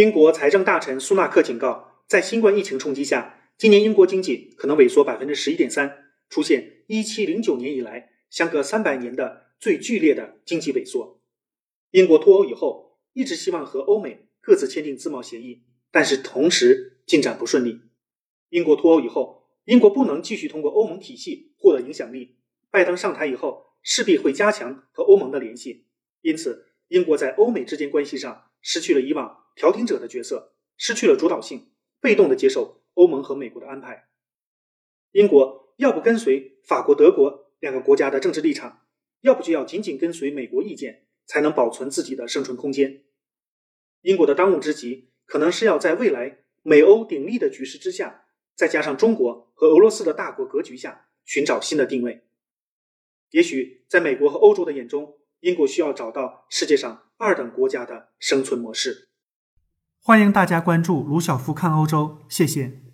英国财政大臣苏纳克警告，在新冠疫情冲击下，今年英国经济可能萎缩百分之十一点三，出现一七零九年以来相隔三百年的最剧烈的经济萎缩。英国脱欧以后，一直希望和欧美各自签订自贸协议，但是同时进展不顺利。英国脱欧以后，英国不能继续通过欧盟体系获得影响力。拜登上台以后，势必会加强和欧盟的联系，因此，英国在欧美之间关系上失去了以往调停者的角色，失去了主导性，被动的接受欧盟和美国的安排。英国要不跟随法国、德国两个国家的政治立场，要不就要紧紧跟随美国意见，才能保存自己的生存空间。英国的当务之急，可能是要在未来美欧鼎立的局势之下，再加上中国和俄罗斯的大国格局下，寻找新的定位。也许在美国和欧洲的眼中，英国需要找到世界上二等国家的生存模式。欢迎大家关注卢晓夫看欧洲，谢谢。